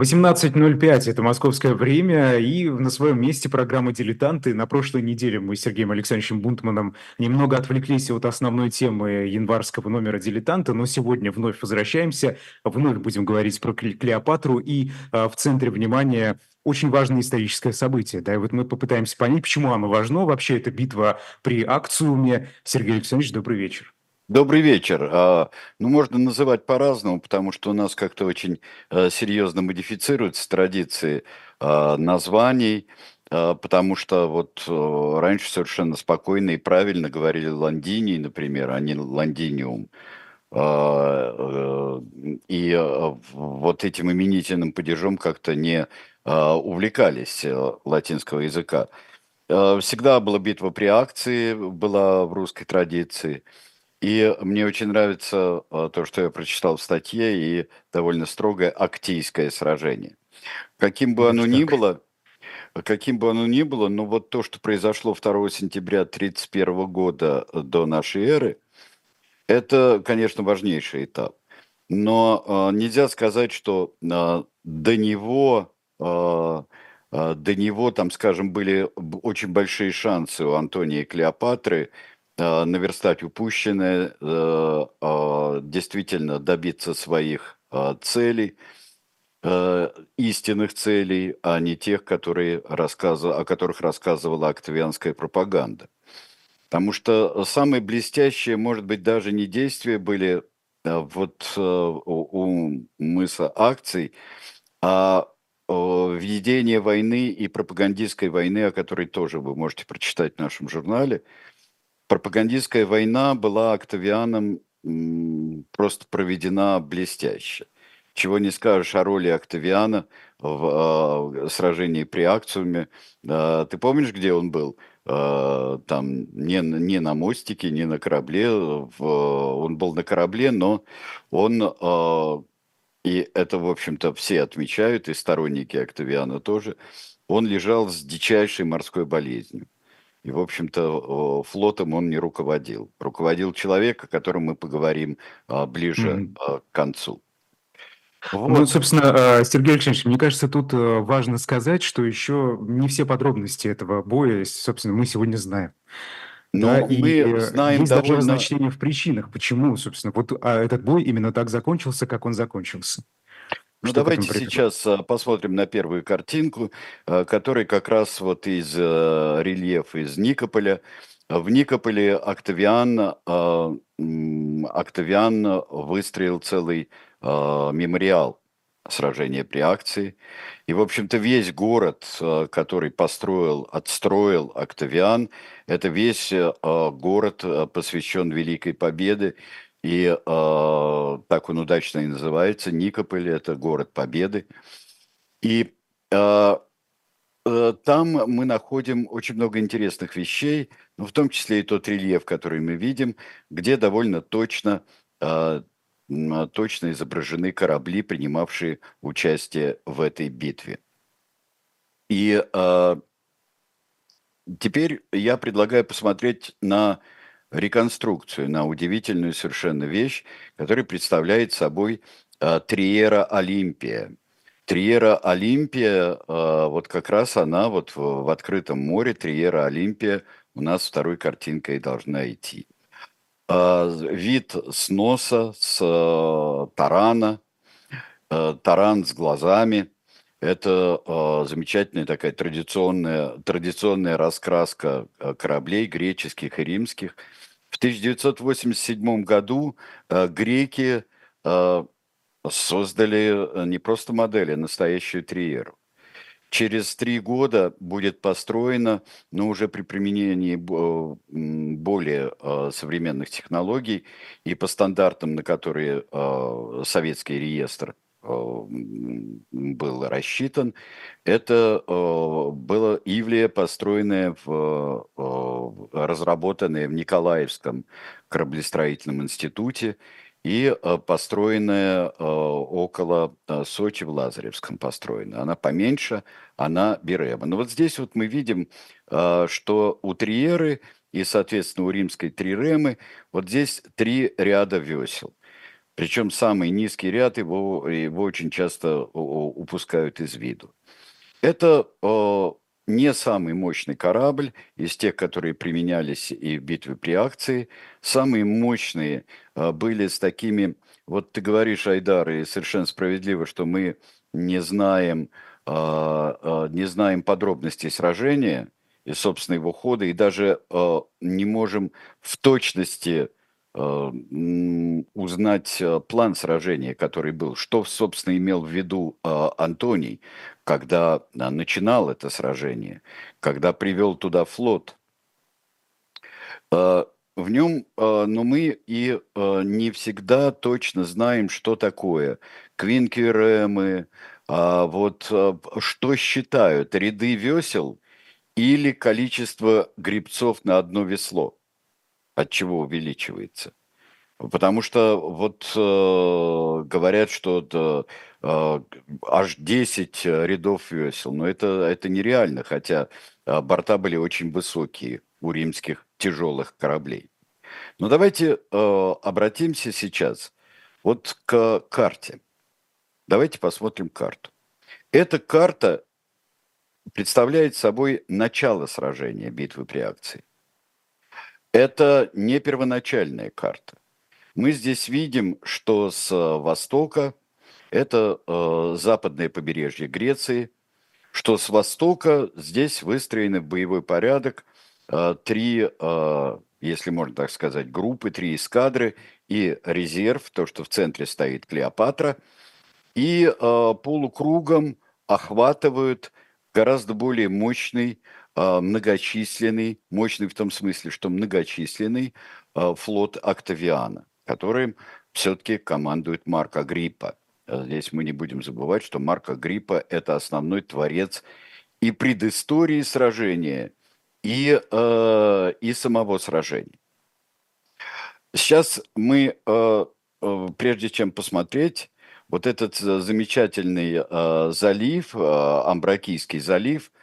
18.05 – это московское время, и на своем месте программа «Дилетанты». На прошлой неделе мы с Сергеем Александровичем Бунтманом немного отвлеклись от основной темы январского номера «Дилетанта», но сегодня вновь возвращаемся, вновь будем говорить про Клеопатру, и а, в центре внимания очень важное историческое событие. Да, и вот мы попытаемся понять, почему оно важно. Вообще, это битва при акциуме. Сергей Александрович, добрый вечер. Добрый вечер. А, ну, можно называть по-разному, потому что у нас как-то очень э, серьезно модифицируются традиции а, названий, а, потому что вот э, раньше совершенно спокойно и правильно говорили ландиний, например, а не ландиниум. Э, и вот этим именительным падежом как-то не увлекались латинского языка. Всегда была битва при акции, была в русской традиции – и мне очень нравится а, то, что я прочитал в статье, и довольно строгое актийское сражение. Каким бы оно ни было, каким бы оно ни было, но вот то, что произошло 2 сентября 1931 года до нашей эры, это, конечно, важнейший этап. Но э, нельзя сказать, что э, до него, э, э, до него, там, скажем, были очень большие шансы у Антония и Клеопатры Э, наверстать упущенное, э, а, действительно добиться своих целей, э, истинных целей, а не тех, которые рассказ... о которых рассказывала октавианская пропаганда. Потому что самые блестящие, может быть, даже не действия были вот у мыса акций, а введение войны и пропагандистской войны, о которой тоже вы можете прочитать в нашем журнале – пропагандистская война была Октавианом просто проведена блестяще. Чего не скажешь о роли Октавиана в э, сражении при Акциуме. Э, ты помнишь, где он был? Э, там не, не на мостике, не на корабле. В, он был на корабле, но он, э, и это, в общем-то, все отмечают, и сторонники Октавиана тоже, он лежал с дичайшей морской болезнью. И, в общем-то, флотом он не руководил. Руководил человек, о котором мы поговорим а, ближе mm-hmm. к концу. Вот. Ну, собственно, а, Сергей Александрович, мне кажется, тут важно сказать, что еще не все подробности этого боя, собственно, мы сегодня знаем. Но да, мы и э, знаем есть довольно... даже значение в причинах, почему, собственно, вот а этот бой именно так закончился, как он закончился. Ну, давайте сейчас а, посмотрим на первую картинку, а, которая как раз вот из а, рельефа из Никополя. В Никополе Октавиан, Октавиан выстроил целый мемориал сражения при акции. И, в общем-то, весь город, который построил, отстроил Октавиан, это весь город посвящен Великой Победе и э, так он удачно и называется. Никополь – это город Победы. И э, э, там мы находим очень много интересных вещей, ну, в том числе и тот рельеф, который мы видим, где довольно точно, э, точно изображены корабли, принимавшие участие в этой битве. И э, теперь я предлагаю посмотреть на реконструкцию на удивительную совершенно вещь, которая представляет собой э, Триера Олимпия. Триера Олимпия, э, вот как раз она вот в, открытом море, Триера Олимпия у нас второй картинкой должна идти. Э, вид с носа, с тарана, таран с глазами – это замечательная такая традиционная, традиционная раскраска кораблей греческих и римских – в 1987 году э, греки э, создали э, не просто модель, а настоящую триеру. Через три года будет построена, но уже при применении более современных технологий и по стандартам, на которые советский реестр был рассчитан. Это было Ивлия, построенная в, разработанная в Николаевском кораблестроительном институте и построенная около Сочи в Лазаревском построена. Она поменьше, она Берема. Но вот здесь вот мы видим, что у Триеры и, соответственно, у римской Триремы вот здесь три ряда весел. Причем самый низкий ряд его, его очень часто упускают из виду. Это э, не самый мощный корабль из тех, которые применялись и в битве при акции. Самые мощные э, были с такими... Вот ты говоришь, Айдар, и совершенно справедливо, что мы не знаем, э, э, не знаем подробностей сражения и, собственно, его хода, и даже э, не можем в точности узнать э, план сражения, который был, что, собственно, имел в виду э, Антоний, когда начинал это сражение, когда привел туда флот. В нем, но мы и не всегда точно знаем, что такое квинкеремы, а вот что считают, ряды весел или количество грибцов на одно весло – от чего увеличивается? Потому что вот э, говорят, что э, аж 10 рядов весел, но это, это нереально, хотя э, борта были очень высокие у римских тяжелых кораблей. Но давайте э, обратимся сейчас вот к карте. Давайте посмотрим карту. Эта карта представляет собой начало сражения битвы при акции. Это не первоначальная карта. Мы здесь видим, что с востока это э, западное побережье Греции, что с востока здесь выстроены в боевой порядок э, три, э, если можно так сказать, группы, три эскадры и резерв, то, что в центре стоит Клеопатра, и э, полукругом охватывают гораздо более мощный многочисленный, мощный в том смысле, что многочисленный а, флот Октавиана, которым все-таки командует Марк Агриппа. А здесь мы не будем забывать, что Марк Агриппа – это основной творец и предыстории сражения, и, э, и самого сражения. Сейчас мы, э, прежде чем посмотреть, вот этот замечательный э, залив, э, Амбракийский залив –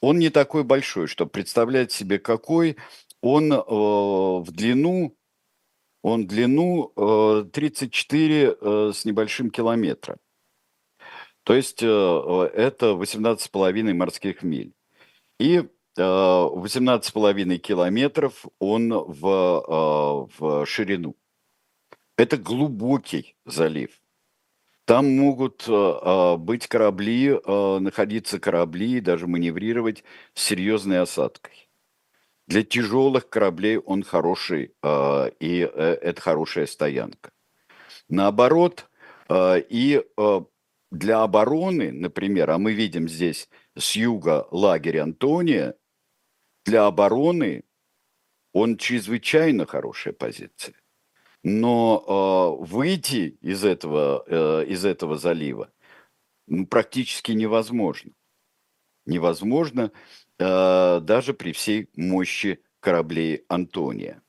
он не такой большой, чтобы представлять себе какой. Он э, в длину, он в длину э, 34 э, с небольшим километра. То есть э, это 18,5 морских миль. И э, 18,5 километров он в, э, в ширину. Это глубокий залив. Там могут э, а, быть корабли, э, находиться корабли, даже маневрировать с серьезной осадкой. Для тяжелых кораблей он хороший, и э, это хорошая стоянка. Наоборот, и для обороны, например, а мы видим здесь с юга лагерь Антония, для обороны он чрезвычайно хорошая позиция. Но э, выйти из этого, э, из этого залива ну, практически невозможно. Невозможно э, даже при всей мощи кораблей Антония.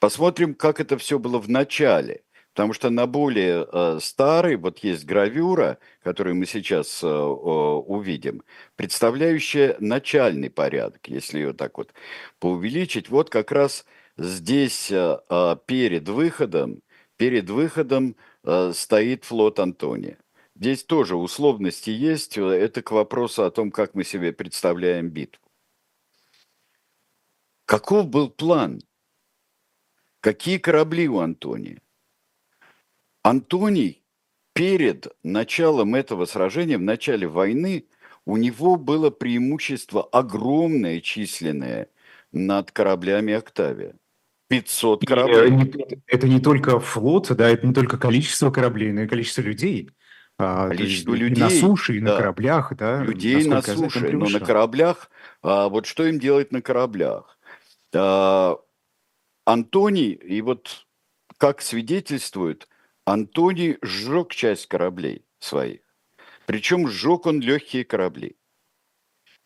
Посмотрим, как это все было в начале. Потому что на более э, старой, вот есть гравюра, которую мы сейчас э, увидим, представляющая начальный порядок, если ее так вот поувеличить. Вот как раз здесь э, а, перед выходом, перед выходом э, стоит флот Антония. Здесь тоже условности есть. Это к вопросу о том, как мы себе представляем битву. Каков был план? Какие корабли у Антония? Антоний перед началом этого сражения, в начале войны, у него было преимущество огромное численное над кораблями Октавия. 500 И, кораблей. э, это не только флот, да, это не только количество кораблей, но и количество людей. А, количество есть, людей. на суше, и да. на кораблях, да. Людей на суше, но на кораблях, а, вот что им делать на кораблях? А, Антоний, и вот как свидетельствует, Антоний сжег часть кораблей своих. Причем сжег он легкие корабли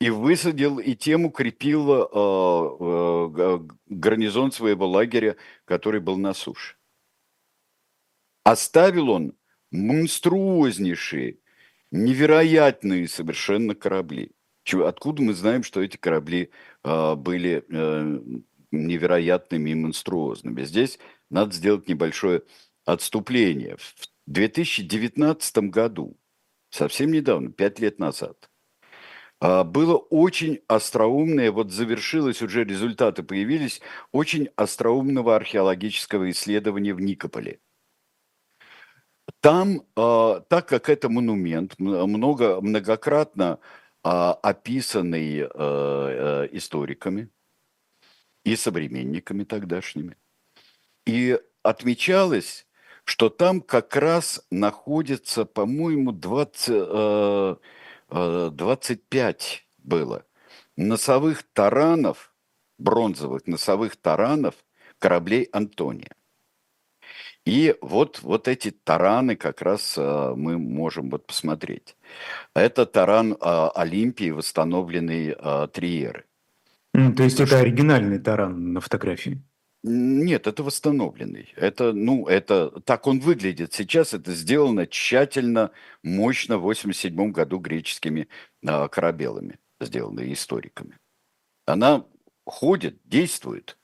и высадил, и тем укрепил э, э, гарнизон своего лагеря, который был на суше. Оставил он монструознейшие, невероятные совершенно корабли. Чего, откуда мы знаем, что эти корабли э, были э, невероятными и монструозными? Здесь надо сделать небольшое отступления в 2019 году, совсем недавно, пять лет назад, было очень остроумное, вот завершилось, уже результаты появились, очень остроумного археологического исследования в Никополе. Там, а, так как это монумент, много, многократно а, описанный историками и современниками тогдашними, и отмечалось, что там как раз находится, по-моему, 20, 25 э, было носовых таранов, бронзовых носовых таранов кораблей Антония. И вот, вот эти тараны как раз а, мы можем вот посмотреть. Это таран а, Олимпии, восстановленный а, Триеры. То есть это оригинальный таран на фотографии? Нет, это восстановленный. Это, ну, это так он выглядит сейчас. Это сделано тщательно, мощно в 87 году греческими а, корабелами, сделано историками. Она ходит, действует.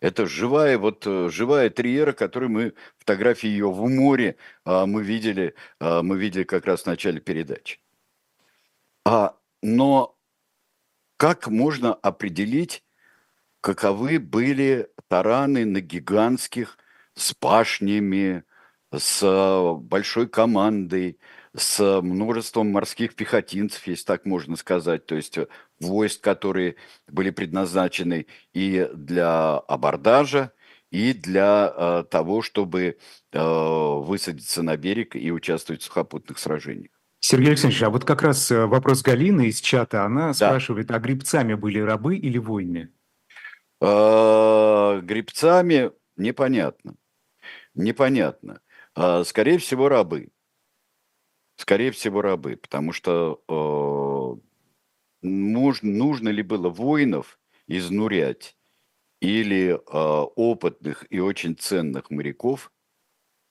Это живая, вот э, живая триера, которую мы, фотографии ее в море, а, мы видели, а, мы видели как раз в начале передачи. А, но как можно определить, каковы были тараны на гигантских с башнями, с э, большой командой, с множеством морских пехотинцев, если так можно сказать, то есть э, войск, которые были предназначены и для абордажа, и для э, того, чтобы э, высадиться на берег и участвовать в сухопутных сражениях. Сергей Александрович, а вот как раз э, вопрос Галины из чата, она да. спрашивает, а грибцами были рабы или воины? А, грибцами непонятно. Непонятно. А, скорее всего, рабы. Скорее всего, рабы, потому что э, нужно, нужно ли было воинов изнурять или э, опытных и очень ценных моряков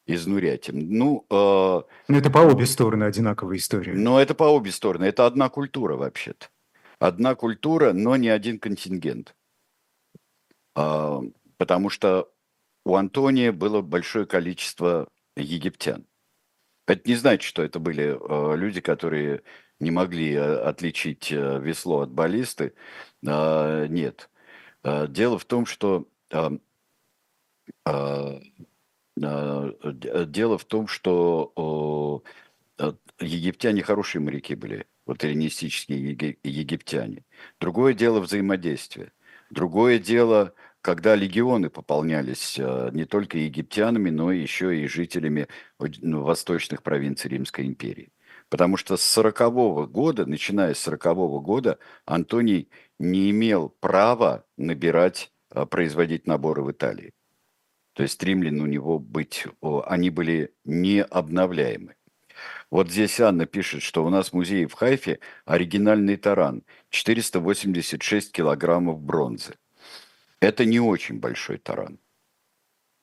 изнурять им. Ну, э, но это по обе стороны одинаковая история. Но это по обе стороны. Это одна культура вообще-то. Одна культура, но не один контингент. А, потому что у Антония было большое количество египтян. Это не значит, что это были а, люди, которые не могли а, отличить весло от баллисты. Нет. Дело в том, что дело в том, что египтяне хорошие моряки были, вот эллинистические египтяне. Другое дело взаимодействие – Другое дело, когда легионы пополнялись э, не только египтянами, но еще и жителями ну, восточных провинций Римской империи. Потому что с 40 года, начиная с 40 года, Антоний не имел права набирать, э, производить наборы в Италии. То есть римлян у него быть, они были необновляемы. Вот здесь Анна пишет, что у нас в музее в Хайфе оригинальный таран, 486 килограммов бронзы. Это не очень большой таран.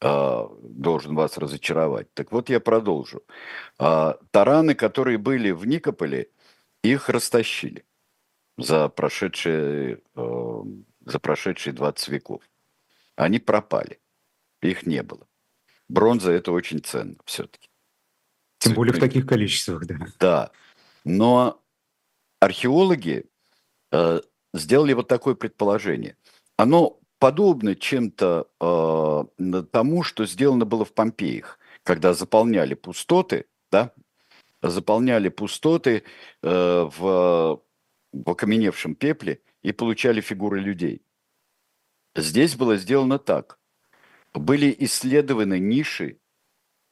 А, должен вас разочаровать. Так вот, я продолжу. А, тараны, которые были в Никополе, их растащили за прошедшие, э, за прошедшие 20 веков. Они пропали. Их не было. Бронза – это очень ценно все-таки. Тем более в таких количествах, да. Да. Но археологи э, сделали вот такое предположение. Оно подобно чем-то э, тому, что сделано было в Помпеях, когда заполняли пустоты, да, заполняли пустоты э, в, в окаменевшем пепле и получали фигуры людей. Здесь было сделано так. Были исследованы ниши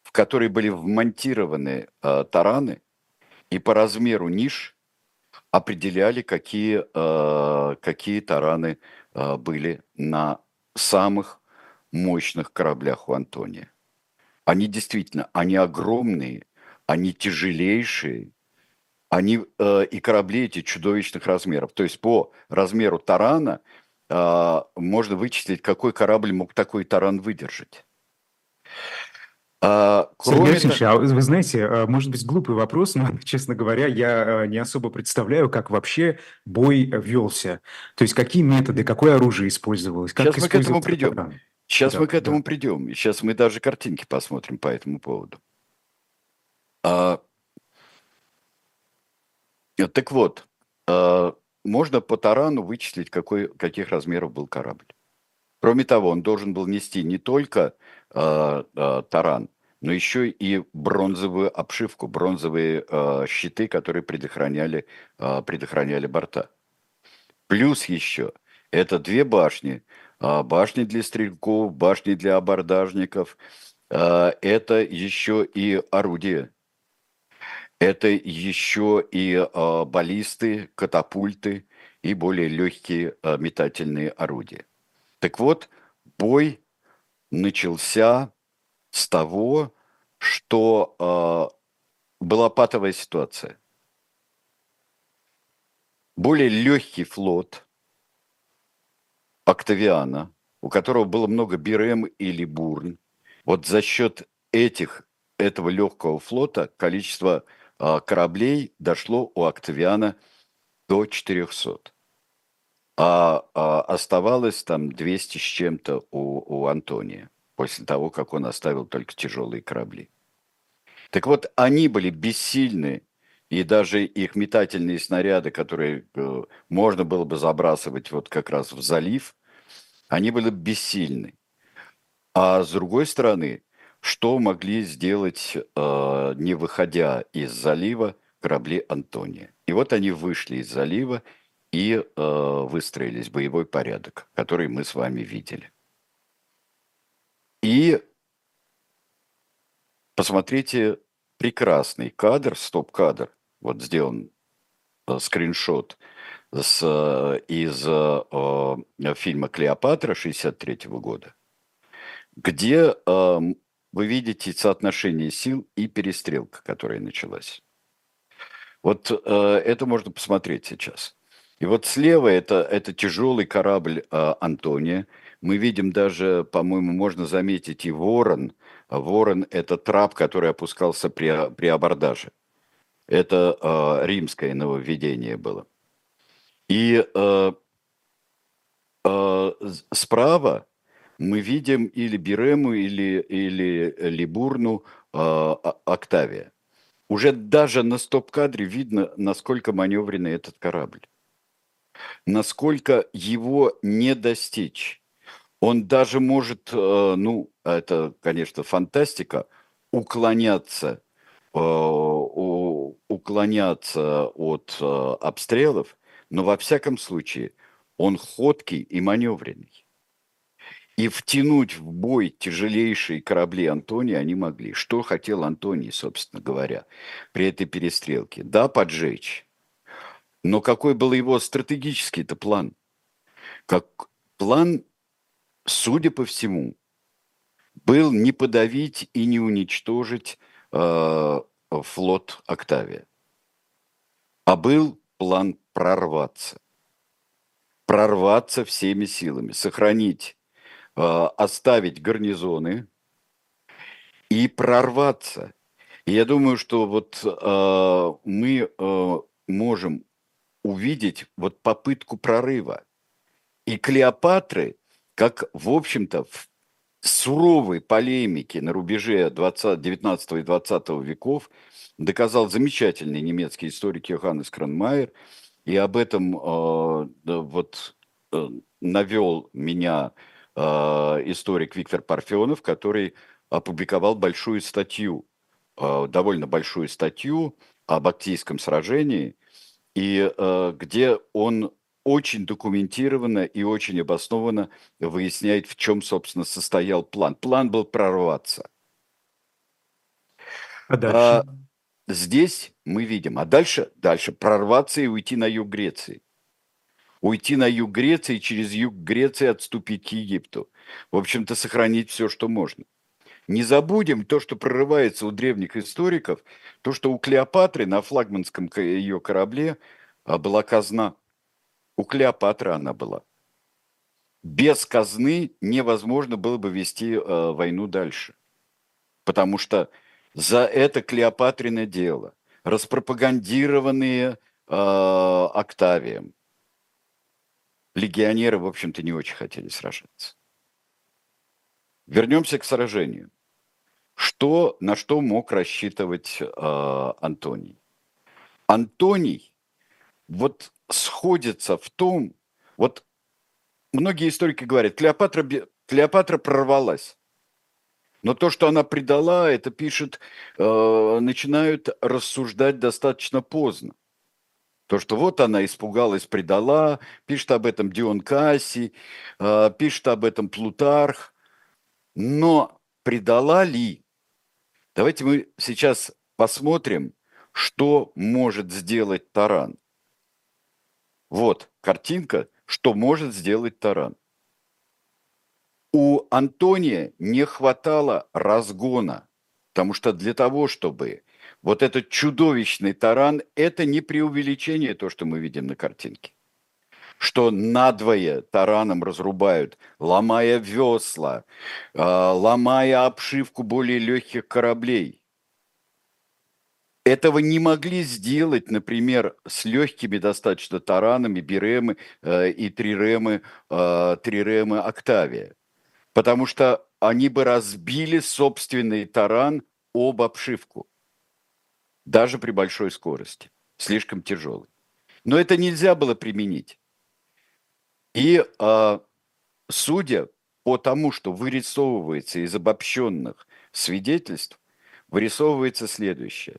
в которые были вмонтированы э, тараны, и по размеру ниш определяли, какие, э, какие тараны э, были на самых мощных кораблях у Антония. Они действительно, они огромные, они тяжелейшие, они э, и корабли эти чудовищных размеров. То есть по размеру тарана э, можно вычислить, какой корабль мог такой таран выдержать. А, Сергей Алексеевич, а вы знаете, а, может быть, глупый вопрос, но, честно говоря, я а, не особо представляю, как вообще бой велся. То есть какие методы, какое оружие использовалось? Как Сейчас мы к этому придем. Таран? Сейчас Да, мы к да. этому придем. И сейчас мы даже картинки посмотрим по этому поводу. А, так вот, а, можно по тарану вычислить, какой, каких размеров был корабль. Кроме того, он должен был нести не только а, а, таран, но еще и бронзовую обшивку, бронзовые а, щиты, которые предохраняли, предохраняли борта. Плюс еще это две башни, башни для стрелков, башни для абордажников, это еще и орудия, это еще и баллисты, катапульты и более легкие метательные орудия. Так вот, бой начался с того, что э, была патовая ситуация. Более легкий флот Октавиана, у которого было много Бирем или Бурн, вот за счет этих, этого легкого флота количество э, кораблей дошло у Октавиана до 400 а, а оставалось там 200 с чем-то у, у Антония, после того, как он оставил только тяжелые корабли. Так вот, они были бессильны, и даже их метательные снаряды, которые э, можно было бы забрасывать вот как раз в залив, они были бессильны. А с другой стороны, что могли сделать, э, не выходя из залива, корабли Антония? И вот они вышли из залива и э, выстроились боевой порядок, который мы с вами видели. И посмотрите прекрасный кадр, стоп-кадр, вот сделан э, скриншот с, э, из э, фильма «Клеопатра» 63 года, где э, вы видите соотношение сил и перестрелка, которая началась. Вот э, это можно посмотреть сейчас. И вот слева это, это тяжелый корабль э, Антония. Мы видим даже, по-моему, можно заметить и ворон. Ворон – это трап, который опускался при, при абордаже. Это э, римское нововведение было. И э, э, справа мы видим или Бирему, или, или Либурну э, Октавия. Уже даже на стоп-кадре видно, насколько маневренный этот корабль насколько его не достичь. Он даже может, ну, это, конечно, фантастика, уклоняться, уклоняться от обстрелов, но во всяком случае он ходкий и маневренный. И втянуть в бой тяжелейшие корабли Антония они могли. Что хотел Антоний, собственно говоря, при этой перестрелке? Да, поджечь, но какой был его стратегический-то план? Как план, судя по всему, был не подавить и не уничтожить э, флот Октавия, а был план прорваться. Прорваться всеми силами, сохранить, э, оставить гарнизоны и прорваться. И я думаю, что вот э, мы э, можем увидеть вот попытку прорыва. И Клеопатры, как, в общем-то, в суровой полемике на рубеже 20, 19 и 20 веков доказал замечательный немецкий историк Йоханнес Кранмайер, и об этом э, вот э, навел меня э, историк Виктор Парфенов, который опубликовал большую статью, э, довольно большую статью об Актийском сражении – и э, где он очень документированно и очень обоснованно выясняет, в чем, собственно, состоял план. План был прорваться. А дальше? А, здесь мы видим, а дальше, дальше прорваться и уйти на юг Греции. Уйти на юг Греции и через юг Греции отступить к Египту. В общем-то, сохранить все, что можно. Не забудем то, что прорывается у древних историков, то, что у Клеопатры на флагманском ее корабле а, была казна. У Клеопатры она была. Без казны невозможно было бы вести э, войну дальше. Потому что за это Клеопатрина дело, распропагандированные э, Октавием, легионеры, в общем-то, не очень хотели сражаться. Вернемся к сражению. Что, на что мог рассчитывать э, Антоний? Антоний вот сходится в том, вот многие историки говорят, Клеопатра, Клеопатра прорвалась. Но то, что она предала, это пишет, э, начинают рассуждать достаточно поздно. То, что вот она испугалась, предала, пишет об этом Дион Касси, э, пишет об этом Плутарх. Но предала ли? Давайте мы сейчас посмотрим, что может сделать таран. Вот картинка, что может сделать таран. У Антония не хватало разгона, потому что для того, чтобы вот этот чудовищный таран, это не преувеличение то, что мы видим на картинке что надвое тараном разрубают, ломая весла, а, ломая обшивку более легких кораблей. Этого не могли сделать, например, с легкими достаточно таранами Биремы э, и Триремы, э, Триремы Октавия потому что они бы разбили собственный таран об обшивку, даже при большой скорости, слишком тяжелый. Но это нельзя было применить. И э, судя по тому, что вырисовывается из обобщенных свидетельств, вырисовывается следующее.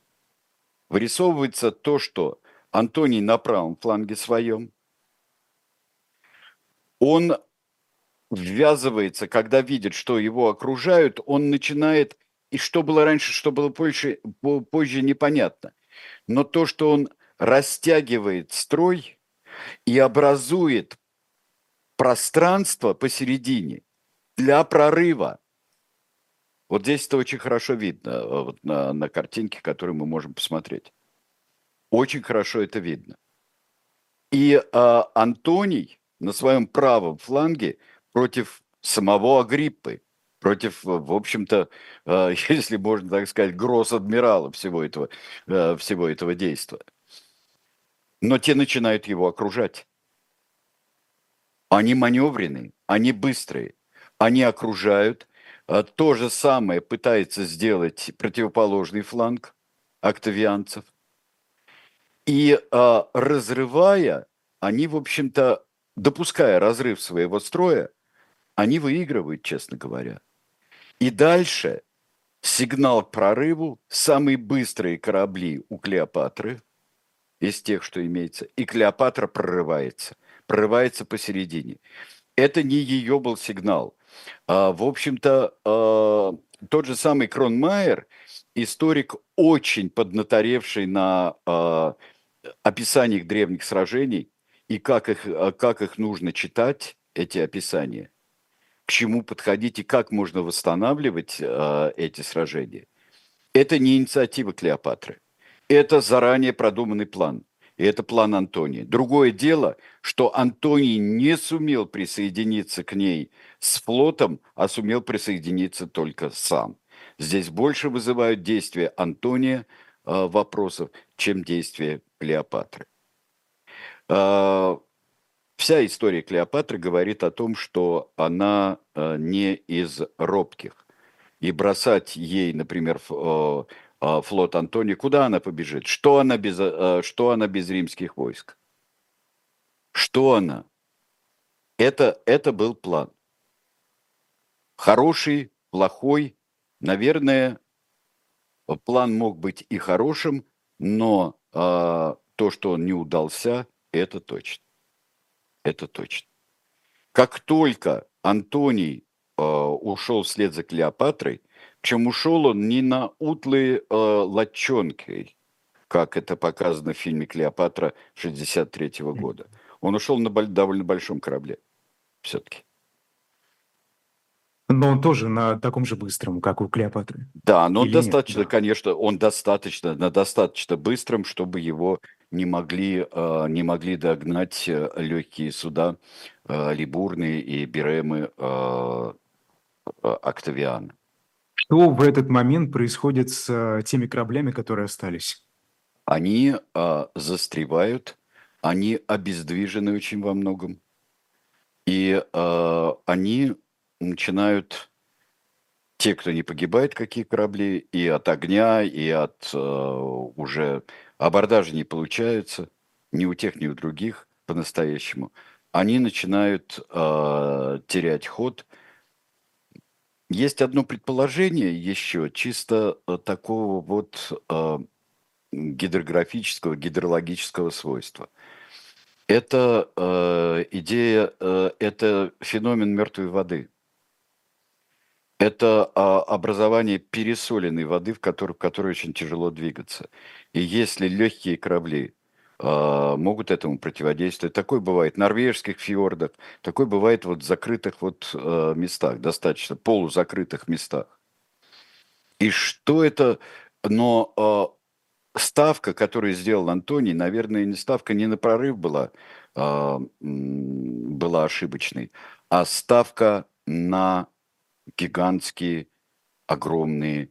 Вырисовывается то, что Антоний на правом фланге своем, он ввязывается, когда видит, что его окружают, он начинает, и что было раньше, что было позже, позже непонятно. Но то, что он растягивает строй и образует пространство посередине для прорыва. Вот здесь это очень хорошо видно э, вот на, на картинке, которую мы можем посмотреть. Очень хорошо это видно. И э, Антоний на своем правом фланге против самого Агриппы, против, э, в общем-то, э, если можно так сказать, гросс-адмирала всего этого, э, всего этого действия. Но те начинают его окружать. Они маневренные, они быстрые, они окружают. То же самое пытается сделать противоположный фланг октавианцев. И разрывая, они, в общем-то, допуская разрыв своего строя, они выигрывают, честно говоря. И дальше сигнал к прорыву, самые быстрые корабли у Клеопатры, из тех, что имеется, и Клеопатра прорывается, прорывается посередине. Это не ее был сигнал. А, в общем-то, а, тот же самый Кронмайер, историк, очень поднаторевший на а, описаниях древних сражений и как их, а, как их нужно читать, эти описания – к чему подходить и как можно восстанавливать э, эти сражения. Это не инициатива Клеопатры. Это заранее продуманный план. И это план Антония. Другое дело, что Антоний не сумел присоединиться к ней с флотом, а сумел присоединиться только сам. Здесь больше вызывают действия Антония э, вопросов, чем действия Клеопатры. Э, Вся история Клеопатры говорит о том, что она э, не из робких. И бросать ей, например, э, э, флот Антония, куда она побежит? Что она без, что она без римских войск? Что она? Это, это был план. Хороший, плохой, наверное, план мог быть и хорошим, но э, то, что он не удался, это точно это точно. Как только Антоний э, ушел вслед за Клеопатрой, причем ушел он не на утлые э, лочонки, как это показано в фильме «Клеопатра» 63 -го года. Он ушел на довольно большом корабле все-таки. Но он тоже на таком же быстром, как у Клеопатры. Да, но он достаточно, да. конечно, он достаточно, на достаточно быстром, чтобы его не могли, а, не могли догнать э, легкие суда а, Либурны и Беремы а, Октавиана. Что в этот момент происходит с э, теми кораблями, которые остались? Они застревают, они обездвижены очень во многом, и они начинают те, кто не погибает, какие корабли, и от огня, и от э, уже абордажа не получается, ни у тех, ни у других по-настоящему, они начинают э, терять ход. Есть одно предположение еще, чисто э, такого вот э, гидрографического, гидрологического свойства. Это э, идея, э, это феномен мертвой воды – это а, образование пересоленной воды, в которой, в которой очень тяжело двигаться. И если легкие корабли могут этому противодействовать, такое бывает в норвежских фьордах, такое бывает вот в закрытых вот а, местах, достаточно полузакрытых местах. И что это? Но а, ставка, которую сделал Антоний, наверное, не ставка не на прорыв была, а, была ошибочной, а ставка на гигантские, огромные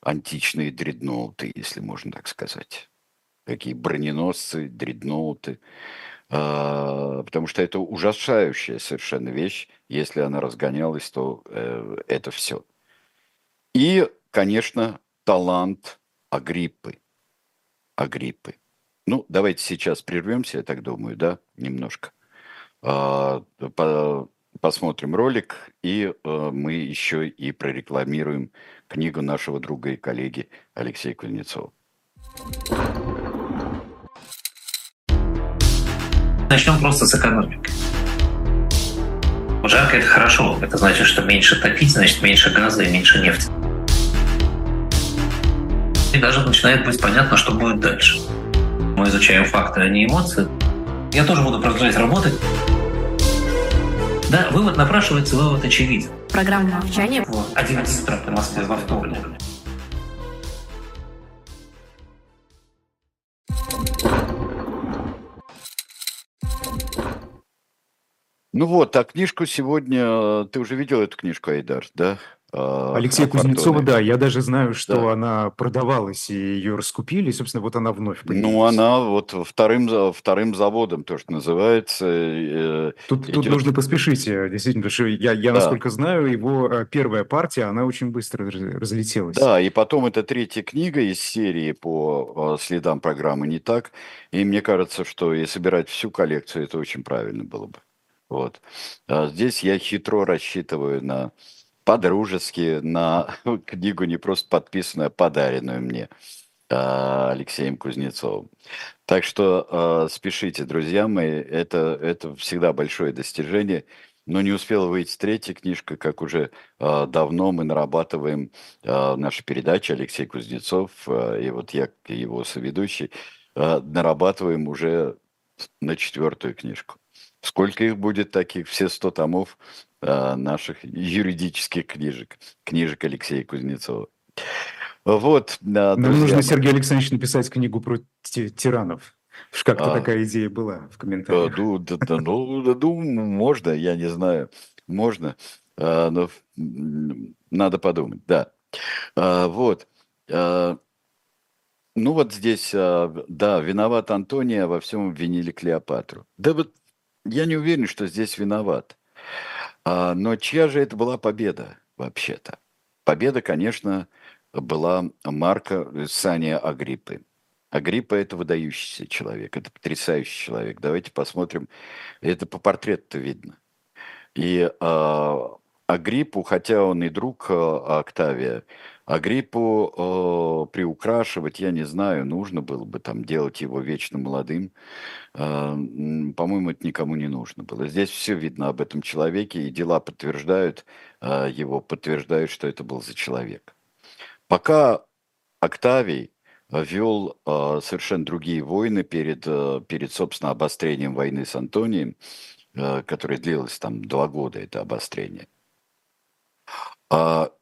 античные дредноуты, если можно так сказать. Такие броненосцы, дредноуты. А, потому что это ужасающая совершенно вещь. Если она разгонялась, то э, это все. И, конечно, талант Агриппы. Агриппы. Ну, давайте сейчас прервемся, я так думаю, да, немножко. А, посмотрим ролик, и э, мы еще и прорекламируем книгу нашего друга и коллеги Алексея Кузнецова. Начнем просто с экономики. Жарко – это хорошо. Это значит, что меньше топить, значит, меньше газа и меньше нефти. И даже начинает быть понятно, что будет дальше. Мы изучаем факты, а не эмоции. Я тоже буду продолжать работать. Да, вывод напрашивается, вывод очевиден. Программа молчания. Вот, 11 утра по Москве во вторник. Ну вот, а книжку сегодня... Ты уже видел эту книжку, Айдар, да? А, Алексея Кузнецова, да, я даже знаю, что да. она продавалась, и ее раскупили, и, собственно, вот она вновь появилась. Ну, она вот вторым, вторым заводом, то, что называется. Э, тут, идет... тут нужно поспешить, э, действительно, потому что я, я да. насколько знаю, его э, первая партия, она очень быстро разлетелась. Да, и потом это третья книга из серии по следам программы «Не так», и мне кажется, что и собирать всю коллекцию, это очень правильно было бы. Вот. А здесь я хитро рассчитываю на по-дружески на книгу, не просто подписанную, а подаренную мне а, Алексеем Кузнецовым. Так что э, спешите, друзья мои, это, это всегда большое достижение. Но не успела выйти третья книжка, как уже э, давно мы нарабатываем э, наши передачи, Алексей Кузнецов, э, и вот я, его соведущий, э, нарабатываем уже на четвертую книжку. Сколько их будет таких? Все 100 томов э, наших юридических книжек. Книжек Алексея Кузнецова. Вот. Да, Нам нужно, Сергей Александрович, написать книгу про тиранов. Как-то а, такая идея была в комментариях. Ну, да, да, ну, да, ну, можно, я не знаю. Можно. А, но надо подумать, да. А, вот. А, ну вот здесь, да, виноват Антония, во всем обвинили Клеопатру. Да вот я не уверен, что здесь виноват. А, но чья же это была победа вообще-то? Победа, конечно, была Марка Сания Агриппы. Агриппа – это выдающийся человек, это потрясающий человек. Давайте посмотрим. Это по портрету видно. И э, Агриппу, хотя он и друг э, Октавия, Агриппу э, приукрашивать, я не знаю, нужно было бы там делать его вечно молодым. Э, по-моему, это никому не нужно было. Здесь все видно об этом человеке, и дела подтверждают э, его, подтверждают, что это был за человек. Пока Октавий вел э, совершенно другие войны перед, э, перед, собственно, обострением войны с Антонием, э, которое длилось там два года, это обострение. А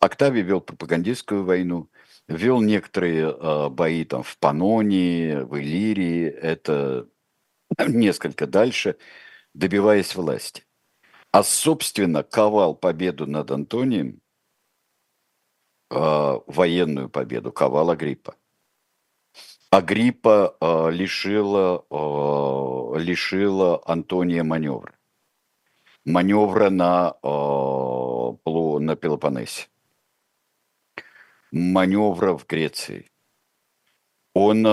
Октавий вел пропагандистскую войну, вел некоторые э, бои там в Панонии, в Иллирии, это несколько дальше, добиваясь власти. А, собственно, ковал победу над Антонием, э, военную победу, ковал Агриппа. Агриппа э, лишила, э, лишила Антония маневра. Маневра на э, на Пелопоннесе, маневра в Греции. Он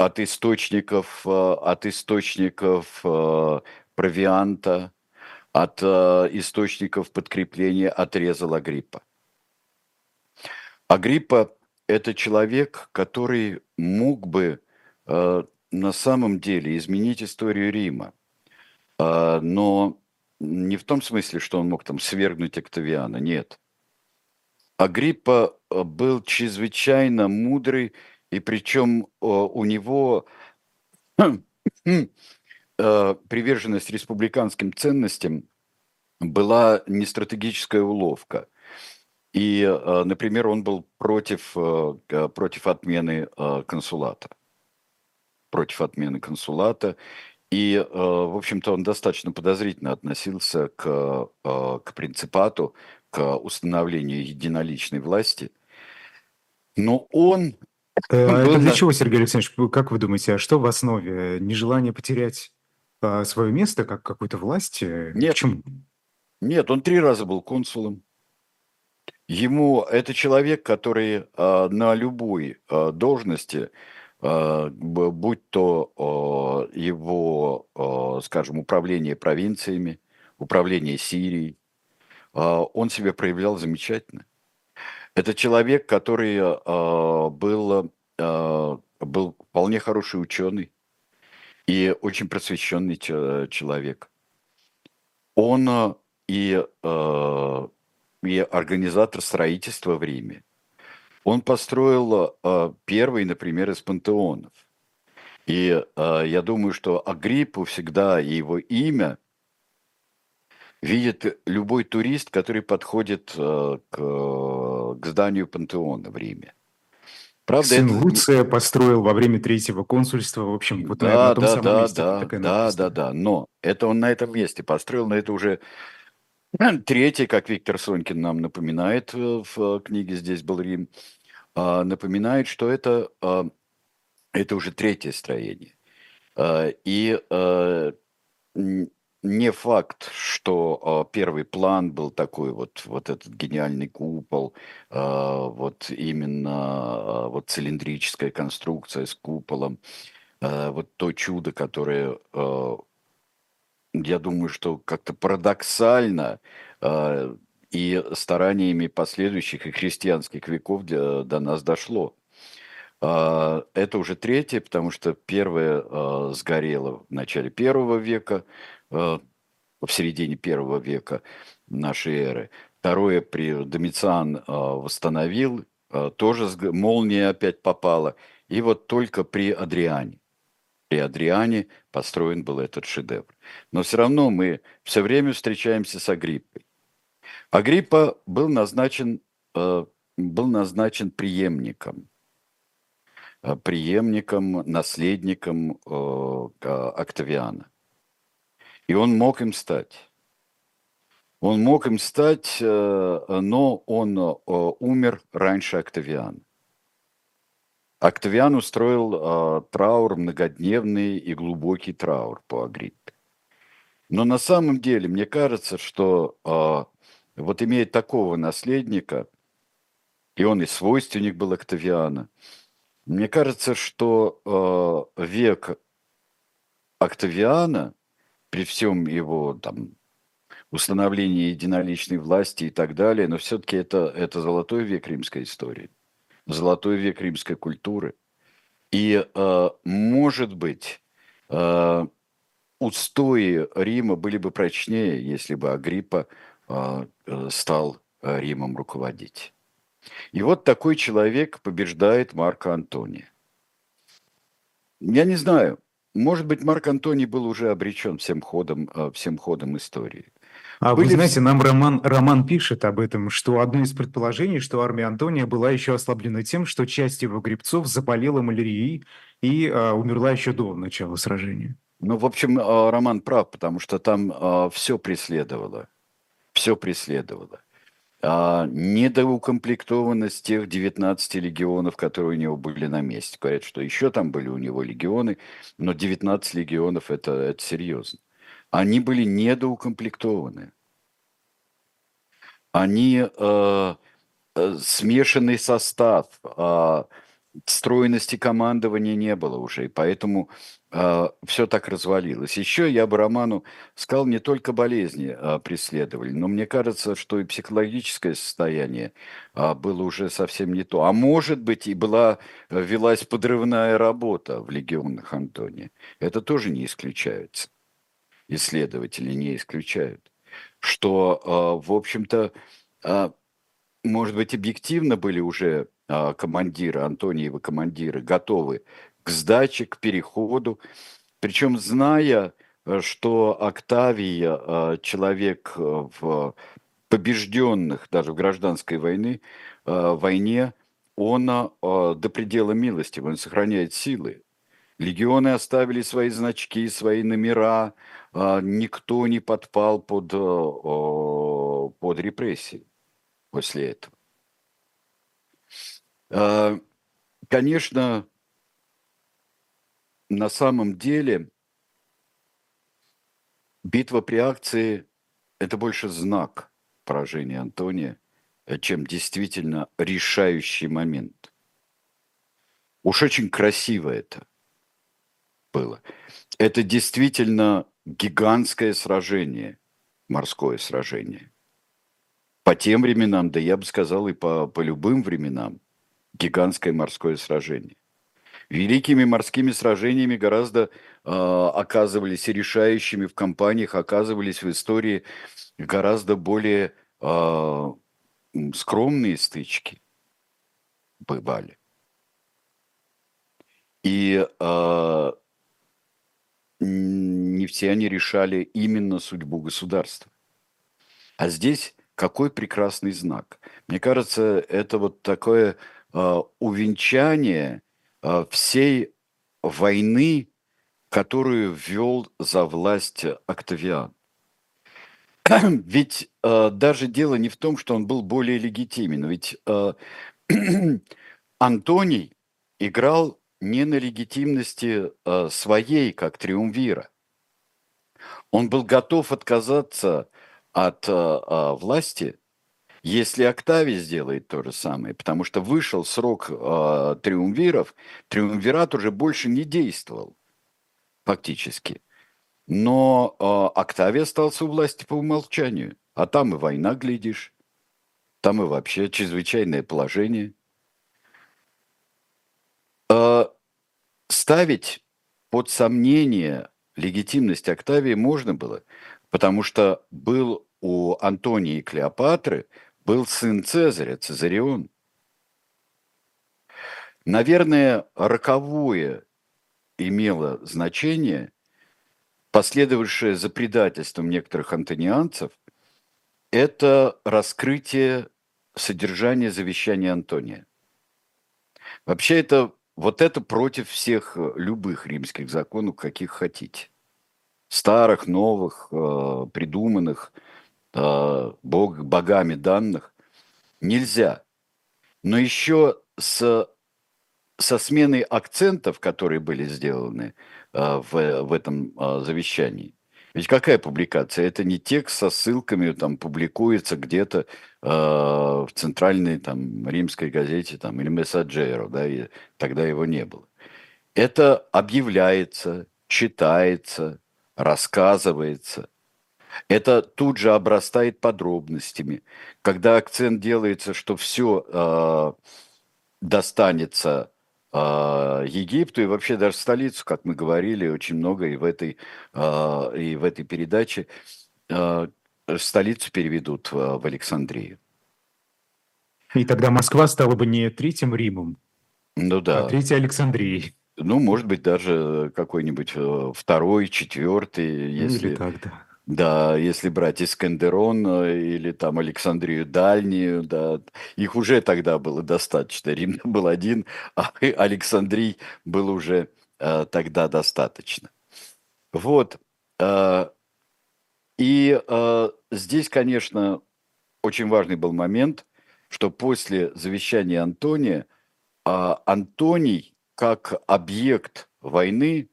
от источников, от источников провианта, от источников подкрепления отрезал Агриппа. Агриппа – это человек, который мог бы на самом деле изменить историю Рима, но не в том смысле, что он мог там свергнуть Октавиана, нет. Агриппа э, был чрезвычайно мудрый, и причем э, у него э, приверженность республиканским ценностям была не стратегическая уловка. И, например, он был против, против отмены консулата. Против отмены консулата. И, э, в общем-то, он достаточно подозрительно относился к, э, к принципату, к установлению единоличной власти. Но он... Э, он Это для чего, Сергей Александрович, как вы думаете, а что в основе? Нежелание потерять свое место как какой-то власти? Нет, Почему? нет, он три раза был консулом. Ему это человек, который на любой должности а, будь то его, скажем, управление провинциями, управление Сирией, а, он себя проявлял замечательно. Это человек, который а, был, был вполне хороший ученый и очень просвещенный человек. Он и, и организатор строительства в Риме, он построил э, первый, например, из пантеонов. И э, я думаю, что Агриппу всегда и его имя видит любой турист, который подходит э, к, к зданию пантеона в Риме. Правда, Сын это... Луция построил во время третьего консульства, в общем, вот да, на, том да, самом да, месте. Да, да, да, да, но это он на этом месте построил, но это уже третий, как Виктор Сонькин нам напоминает в книге «Здесь был Рим», напоминает, что это, а, это уже третье строение. А, и не факт, что первый план был такой вот, вот этот гениальный купол, вот именно вот цилиндрическая конструкция с куполом, вот то чудо, которое, я думаю, что как-то парадоксально и стараниями последующих и христианских веков для, до нас дошло. А, это уже третье, потому что первое а, сгорело в начале первого века, а, в середине первого века нашей эры. Второе при Домициан восстановил, тоже молния опять попала. И вот только при Адриане. При Адриане построен был этот шедевр. Но все равно мы все время встречаемся с Агриппой. Агриппа был назначен, э, был назначен преемником, э, преемником, наследником э, Октавиана. И он мог им стать. Он мог им стать, но он умер раньше Октавиана. Октавиан устроил траур, многодневный и глубокий траур по Агриппе. Но на самом деле, мне кажется, что вот имея такого наследника, и он и свойственник был Октавиана, мне кажется, что э, век Октавиана, при всем его там, установлении единоличной власти и так далее, но все-таки это, это золотой век римской истории, золотой век римской культуры. И, э, может быть, э, устои Рима были бы прочнее, если бы Агриппа стал э, Римом руководить. И вот такой человек побеждает Марка Антония. Я не знаю, может быть, Марк Антоний был уже обречен всем ходом, э, всем ходом истории. А Были... вы знаете, нам Роман, Роман пишет об этом, что одно из предположений, что армия Антония была еще ослаблена тем, что часть его гребцов заболела малярией и а, умерла еще до начала сражения. Ну, в общем, Роман прав, потому что там а, все преследовало все преследовало. А недоукомплектованность тех 19 легионов, которые у него были на месте. Говорят, что еще там были у него легионы, но 19 легионов это, это серьезно. Они были недоукомплектованы. они э, э, смешанный состав, э, стройности командования не было уже, и поэтому все так развалилось. Еще я бы Роману сказал, не только болезни э, преследовали, но мне кажется, что и психологическое состояние э, было уже совсем не то. А может быть, и была, велась подрывная работа в легионах Антония. Это тоже не исключается. Исследователи не исключают. Что, э, в общем-то, э, может быть, объективно были уже а, командиры, Антониевы командиры, готовы к сдаче, к переходу. Причем зная, э, что Октавий э, человек э, в побежденных, даже в гражданской войны, войне, он до предела милости, он сохраняет силы. Легионы оставили свои значки, свои номера, никто не подпал под, под репрессии после этого. А, конечно, на самом деле битва при акции – это больше знак поражения Антония, чем действительно решающий момент. Уж очень красиво это было. Это действительно гигантское сражение, морское сражение. По тем временам, да я бы сказал и по, по любым временам – гигантское морское сражение. Великими морскими сражениями гораздо э, оказывались и решающими в кампаниях, оказывались в истории гораздо более э, скромные стычки бывали. И э, не все они решали именно судьбу государства. А здесь какой прекрасный знак. Мне кажется, это вот такое Э, увенчание всей войны, которую ввел за власть Октавиан. Ведь э, даже дело не в том, что он был более легитимен. Ведь э, Антоний играл не на легитимности э, своей, как триумвира. Он был готов отказаться от э, э, власти если Октавий сделает то же самое, потому что вышел срок э, триумвиров, триумвират уже больше не действовал фактически. Но э, Октавий остался у власти по умолчанию. А там и война, глядишь. Там и вообще чрезвычайное положение. Э, ставить под сомнение легитимность Октавии можно было, потому что был у Антонии и Клеопатры был сын Цезаря, Цезарион. Наверное, роковое имело значение, последовавшее за предательством некоторых антонианцев, это раскрытие содержания завещания Антония. Вообще это вот это против всех любых римских законов, каких хотите. Старых, новых, э, придуманных – э, бог, богами данных, нельзя. Но еще с, со сменой акцентов, которые были сделаны э, в, в этом э, завещании. Ведь какая публикация? Это не текст со ссылками, там публикуется где-то э, в центральной там, римской газете там, или Мессаджеро, да, и тогда его не было. Это объявляется, читается, рассказывается – это тут же обрастает подробностями. Когда акцент делается, что все э, достанется э, Египту и вообще даже столицу, как мы говорили, очень много и в этой, э, и в этой передаче, э, столицу переведут в, в Александрию. И тогда Москва стала бы не третьим Римом, ну, да. а третьей Александрией. Ну, может быть, даже какой-нибудь э, второй, четвертый, если... Или так, да да, если брать Искандерон э, или там Александрию Дальнюю, да, их уже тогда было достаточно. Рим был один, а Александрий был уже э, тогда достаточно. Вот. Э, и э, здесь, конечно, очень важный был момент, что после завещания Антония э, Антоний как объект войны,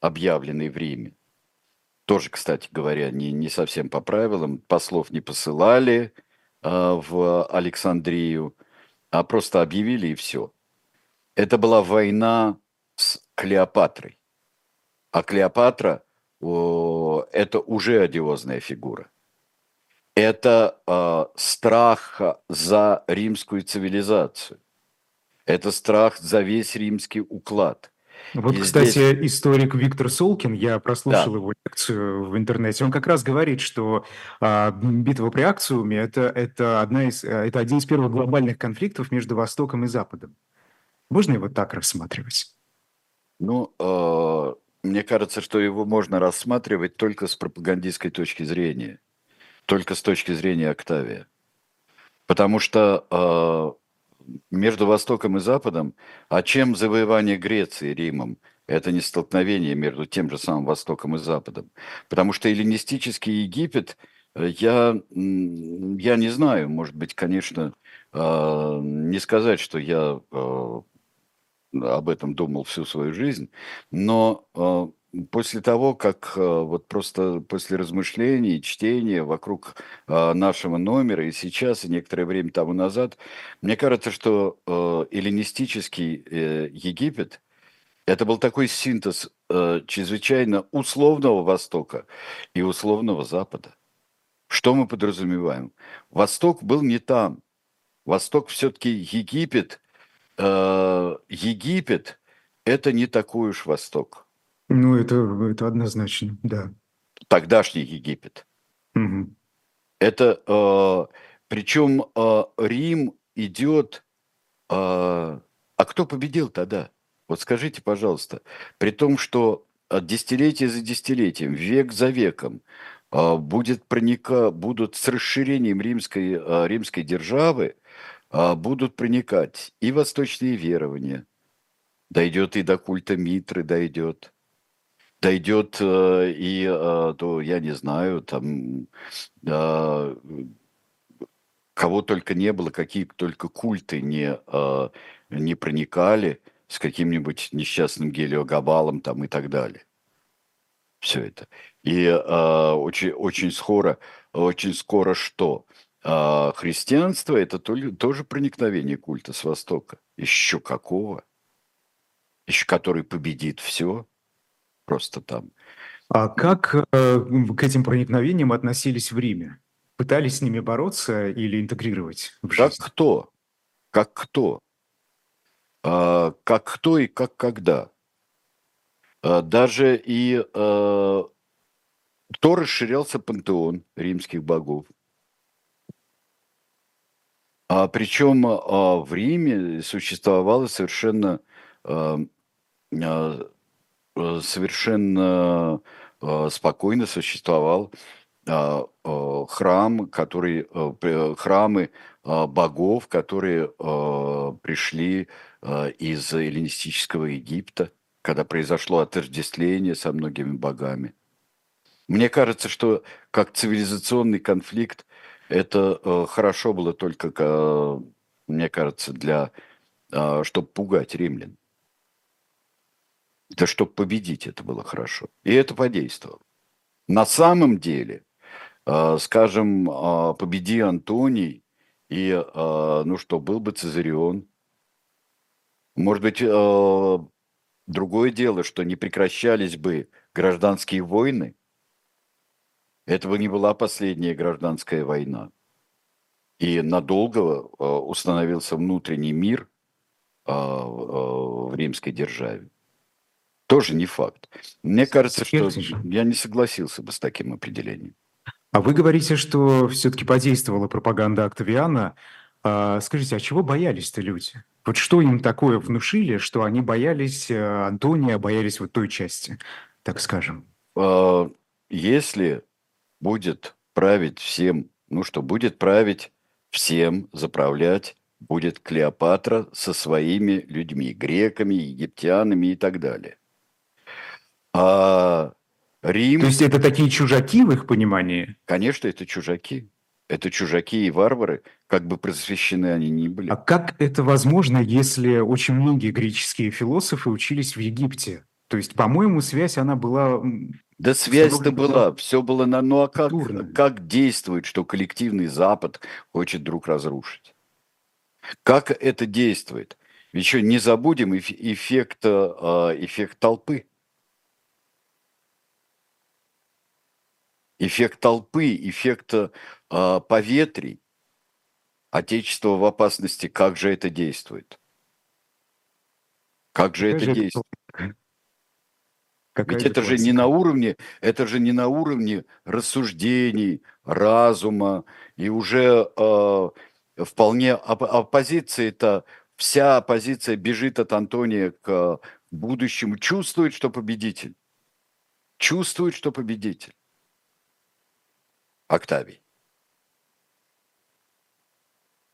объявленный в Риме, тоже, кстати говоря, не, не совсем по правилам. Послов не посылали, в Александрию, а просто объявили и все. Это была война с Клеопатрой. А Клеопатра о, это уже одиозная фигура. Это э, страх за римскую цивилизацию. Это страх за весь римский уклад. Вот, и кстати, здесь... историк Виктор Солкин, я прослушал да. его лекцию в интернете, он как раз говорит, что а, битва при Акциуме это, это, одна из, это один из первых глобальных конфликтов между Востоком и Западом. Можно его так рассматривать? Ну, э, мне кажется, что его можно рассматривать только с пропагандистской точки зрения, только с точки зрения Октавия. Потому что э, между Востоком и Западом, а чем завоевание Греции Римом? Это не столкновение между тем же самым Востоком и Западом. Потому что эллинистический Египет, э, я, я не знаю, может быть, конечно, э, не сказать, что я э, об этом думал всю свою жизнь, но после того, как э, вот просто после размышлений, чтения вокруг э, нашего номера и сейчас, и некоторое время тому назад, мне кажется, что эллинистический Египет это был такой синтез чрезвычайно условного Востока и условного Запада. Что мы подразумеваем? Восток был не там. Восток все-таки Египет – Э, Египет – это не такой уж Восток. Ну, это, это однозначно, да. Тогдашний Египет. Угу. Это, э, причем э, Рим идет, э, а кто победил тогда? Вот скажите, пожалуйста, при том, что десятилетие за десятилетием, век за веком э, будет проника, будут с расширением римской, э, римской державы а, будут проникать и восточные верования, дойдет и до культа Митры, дойдет, дойдет э, и э, до, я не знаю, там, э, кого только не было, какие только культы не, не проникали с каким-нибудь несчастным гелиогабалом там и так далее. Все это. И очень, очень скоро, очень скоро что? А христианство – это тоже проникновение культа с Востока. Еще какого? Еще который победит все просто там. А как э, к этим проникновениям относились в Риме? Пытались с ними бороться или интегрировать в жизнь? Как кто? Как кто? А, как кто и как когда? А, даже и а, то расширялся пантеон римских богов – а, причем а, в Риме существовало совершенно, а, а, совершенно а, спокойно существовал а, а, храм, который, храмы а, богов, которые пришли из эллинистического Египта, когда произошло отождествление со многими богами. Мне кажется, что как цивилизационный конфликт это э, хорошо было только, э, мне кажется, для, э, чтобы пугать римлян. Да чтобы победить это было хорошо. И это подействовало. На самом деле, э, скажем, э, победи Антоний, и, э, ну что, был бы Цезарион. Может быть, другое дело, что не прекращались бы гражданские войны – это бы не была последняя гражданская война. И надолго установился внутренний мир в римской державе. Тоже не факт. Мне кажется, что я не согласился бы с таким определением. А вы говорите, что все-таки подействовала пропаганда Октавиана. А, скажите, а чего боялись-то люди? Вот что им такое внушили, что они боялись Антония, боялись вот той части, так скажем? Если будет править всем, ну что, будет править всем, заправлять будет Клеопатра со своими людьми, греками, египтянами и так далее. А Рим... То есть это такие чужаки в их понимании? Конечно, это чужаки. Это чужаки и варвары, как бы просвещены они ни были. А как это возможно, если очень многие греческие философы учились в Египте? То есть, по-моему, связь, она была Да связь-то была, все было на... Ну а как, как действует, что коллективный Запад хочет друг разрушить? Как это действует? Еще не забудем эффект, а, эффект толпы. Эффект толпы, эффект а, поветрий. Отечество в опасности, как же это действует? Как же Какая это же действует? Какая Ведь это же не на уровне, это же не на уровне рассуждений, разума и уже э, вполне оп- оппозиция-то вся оппозиция бежит от Антония к будущему, чувствует, что победитель, чувствует, что победитель. Октавий.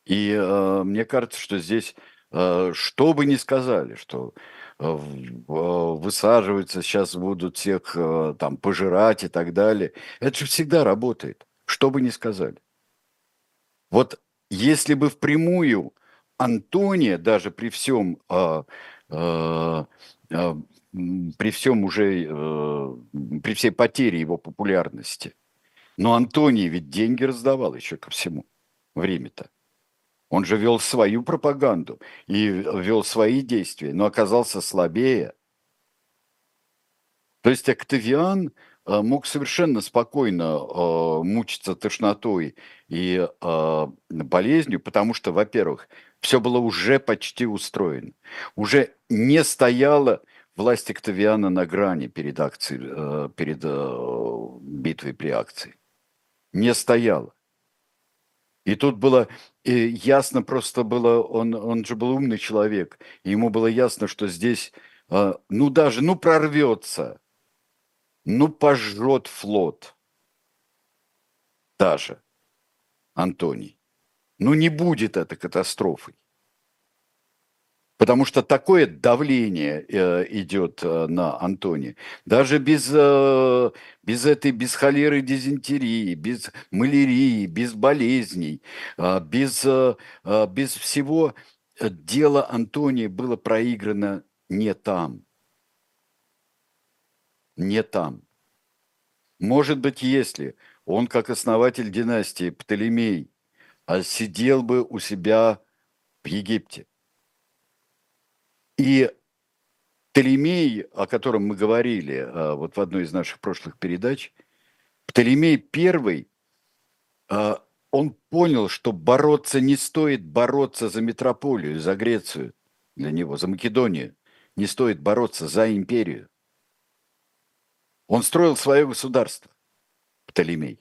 И э, мне кажется, что здесь, э, что бы ни сказали, что э, высаживаются, сейчас будут всех э, там пожирать и так далее, это же всегда работает, что бы ни сказали. Вот если бы впрямую Антония, даже при всем, э, э, э, при всем уже, э, при всей потере его популярности, но Антоний ведь деньги раздавал еще ко всему в Риме-то. Он же вел свою пропаганду и вел свои действия, но оказался слабее. То есть Октавиан э, мог совершенно спокойно э, мучиться тошнотой и э, болезнью, потому что, во-первых, все было уже почти устроено. Уже не стояла власть Октавиана на грани перед, акцией, перед битвой при акции. Не стояла. И тут было и ясно просто было, он, он же был умный человек, и ему было ясно, что здесь, а, ну даже, ну прорвется, ну пожжет флот даже Антоний. Ну не будет это катастрофой. Потому что такое давление э, идет э, на Антоне. Даже без, э, без этой, без холеры, дизентерии, без малярии, без болезней, э, без, э, без всего э, дело Антония было проиграно не там. Не там. Может быть, если он, как основатель династии Птолемей, а сидел бы у себя в Египте, и Птолемей, о котором мы говорили а, вот в одной из наших прошлых передач, Птолемей первый, а, он понял, что бороться не стоит бороться за метрополию, за Грецию для него, за Македонию. Не стоит бороться за империю. Он строил свое государство, Птолемей.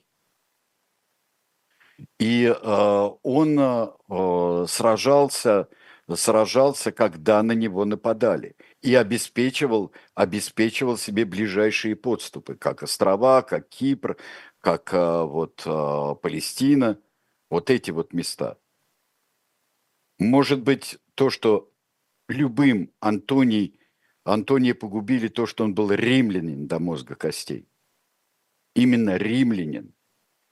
И э, он э, сражался сражался, когда на него нападали, и обеспечивал, обеспечивал себе ближайшие подступы, как острова, как Кипр, как а, вот а, Палестина, вот эти вот места. Может быть, то, что любым Антоний, Антония погубили то, что он был римлянин до мозга костей. Именно римлянин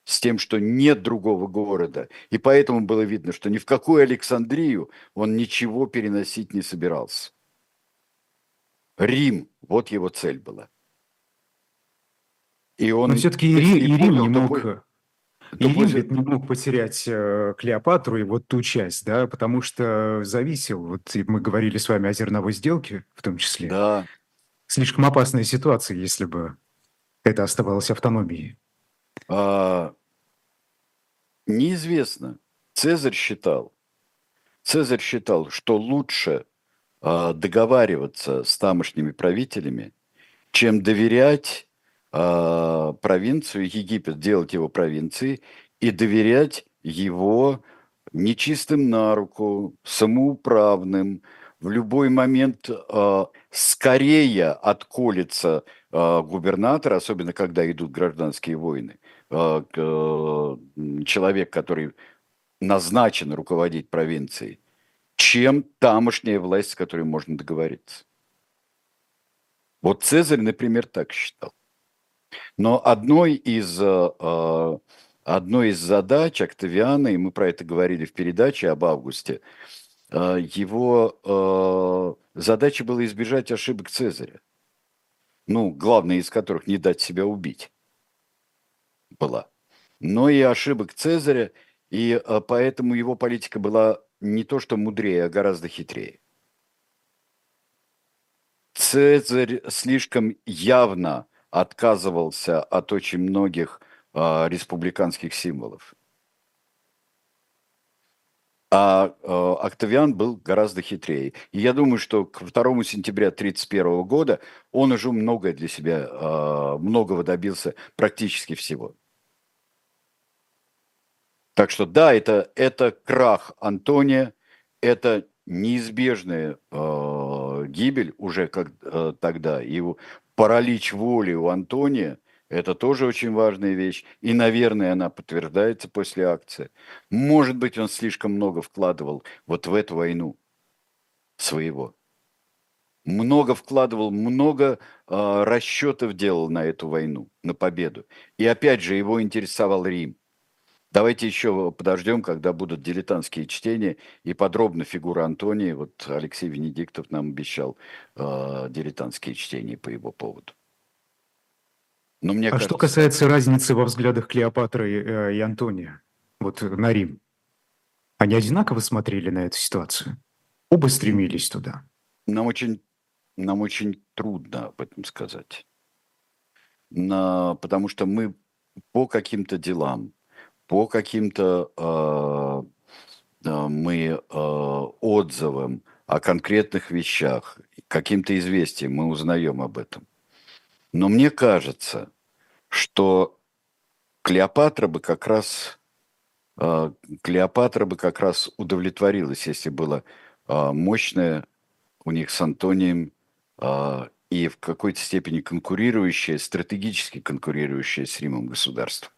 с тем, что нет другого города. И поэтому было видно, что ни в какую Александрию он ничего переносить не собирался. Рим, вот его цель была. И он... Но все-таки и, Рим, и Рим не мог... И Рим ведь не мог потерять э, Клеопатру и вот ту часть, да, потому что зависел, вот мы говорили с вами о зерновой сделке в том числе. Да. Слишком опасная ситуация, если бы это оставалось автономией. А, неизвестно. Цезарь считал, Цезарь считал, что лучше а, договариваться с тамошними правителями, чем доверять а, провинцию Египет, делать его провинцией и доверять его нечистым на руку, самоуправным, в любой момент э, скорее отколется э, губернатор, особенно когда идут гражданские войны, Э, человек, который назначен руководить провинцией, чем тамошняя власть, с которой можно договориться. Вот Цезарь, например, так считал. Но одной из, э, э, одной из задач Октавиана, и мы про это говорили в передаче об Августе, его задача была избежать ошибок Цезаря. ну, главная из которых не дать себя убить была, но и ошибок Цезаря, и а, поэтому его политика была не то что мудрее, а гораздо хитрее. Цезарь слишком явно отказывался от очень многих э, республиканских символов. А э, Октавиан был гораздо хитрее. И я думаю, что к 2 сентября 1931 года он уже многое для себя, э, многого добился, практически всего. Так что да, это, это крах Антония, это неизбежная э, гибель уже как э, тогда, и паралич воли у Антония, это тоже очень важная вещь. И, наверное, она подтверждается после акции. Может быть, он слишком много вкладывал вот в эту войну своего. Много вкладывал, много э, расчетов делал на эту войну, на победу. И опять же, его интересовал Рим. Давайте еще подождем, когда будут дилетантские чтения и подробно фигура Антония. Вот Алексей Венедиктов нам обещал э, дилетантские чтения по его поводу. Но мне а кажется... что касается разницы во взглядах Клеопатры э, и Антония, вот на Рим, они одинаково смотрели на эту ситуацию? Оба стремились туда? Нам очень, нам очень трудно об этом сказать. На, потому что мы по каким-то делам, по каким-то э, э, мы э, отзывам о конкретных вещах, каким-то известиям мы узнаем об этом. Но мне кажется, что Клеопатра бы как раз Клеопатра бы как раз удовлетворилась, если было мощное у них с Антонием и в какой-то степени конкурирующее, стратегически конкурирующее с Римом государство.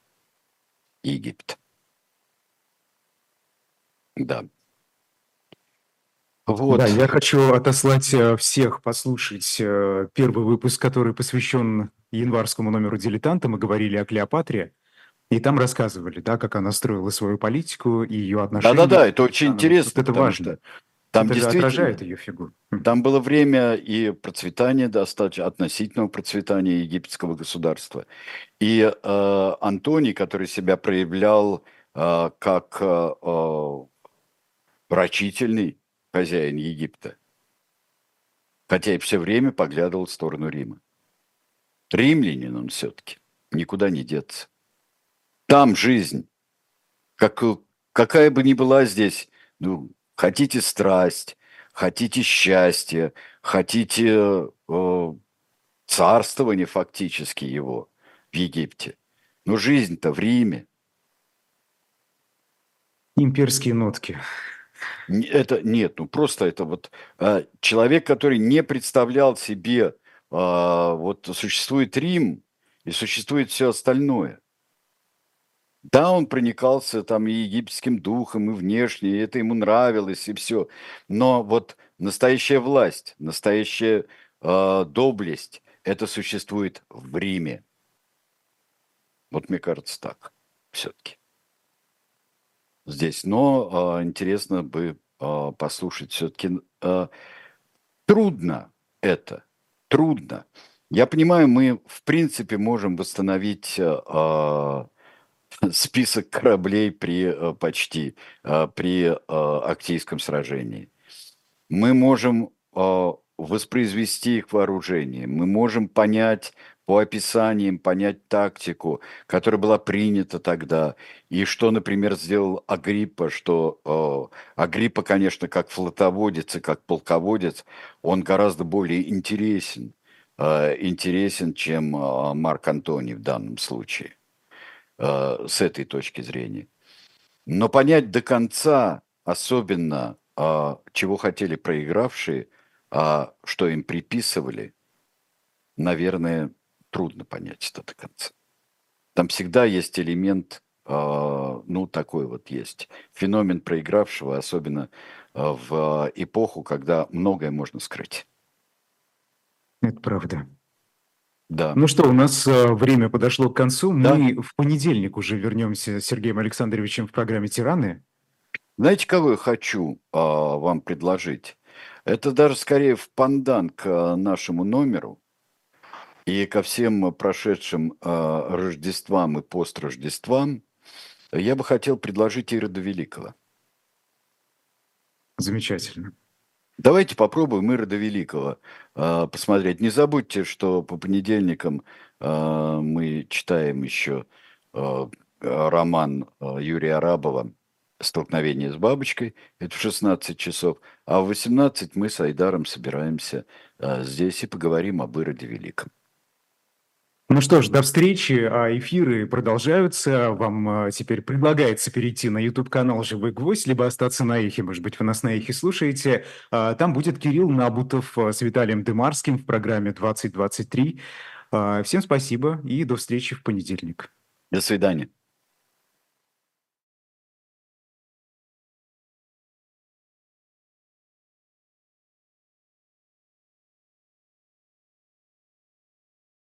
Египет. Да. Вот. Да, я хочу отослать э, всех послушать э, первый выпуск, который посвящен январскому номеру «Дилетанта». Мы говорили о Клеопатре, и там рассказывали, да, как она строила свою политику и ее отношения. Да-да-да, это очень интересно. Вот это важно. Что там это действительно отражает ее фигуру. Там было время и процветания, достаточно относительного процветания египетского государства. И э, Антоний, который себя проявлял э, как э, э рачительный хозяин Египта, хотя и все время поглядывал в сторону Рима. Римлянин он все-таки, никуда не деться. Там жизнь, как, какая бы ни была здесь, ну, хотите страсть, хотите счастье, хотите э, царствование фактически его в Египте. Но жизнь-то в Риме. Имперские нотки. Это нет, ну просто это вот э, человек, который не представлял себе, э, вот существует Рим и существует все остальное. Да, он проникался там и египетским духом, и внешне, и это ему нравилось, и все. Но вот настоящая власть, настоящая э, доблесть, это существует в Риме. Вот мне кажется так все-таки здесь. Но э, интересно бы э, послушать все-таки. Э, трудно это, трудно. Я понимаю, мы в принципе можем восстановить э, список кораблей при э, почти э, при э, Актийском сражении. Мы можем воспроизвести их вооружение, мы можем понять по описаниям понять тактику, которая была принята тогда, и что, например, сделал Агриппа, что Агриппа, конечно, как флотоводец и как полководец, он гораздо более интересен, интересен, чем э, Марк Антоний в данном случае, э, с этой точки зрения. Но понять до конца, особенно, э, чего хотели проигравшие, э, что им приписывали, наверное, трудно понять это до конца. Там всегда есть элемент, э, ну, такой вот есть. Феномен проигравшего, особенно в эпоху, когда многое можно скрыть. Это правда. Да. Ну что, у нас э, время подошло к концу. Да. Мы в понедельник уже вернемся с Сергеем Александровичем в программе «Тираны». Знаете, кого я хочу э, вам предложить? Это даже скорее в пандан к нашему номеру. И ко всем прошедшим э, Рождествам и построждествам я бы хотел предложить Ирода Великого. Замечательно. Давайте попробуем Ирода Великого э, посмотреть. Не забудьте, что по понедельникам э, мы читаем еще э, роман Юрия Арабова «Столкновение с бабочкой». Это в 16 часов. А в 18 мы с Айдаром собираемся э, здесь и поговорим об Ироде Великом. Ну что ж, до встречи. А эфиры продолжаются. Вам а, теперь предлагается перейти на YouTube-канал «Живой гвоздь», либо остаться на эхе. Может быть, вы нас на эхе слушаете. А, там будет Кирилл Набутов с Виталием Дымарским в программе «2023». Всем спасибо и до встречи в понедельник. До свидания.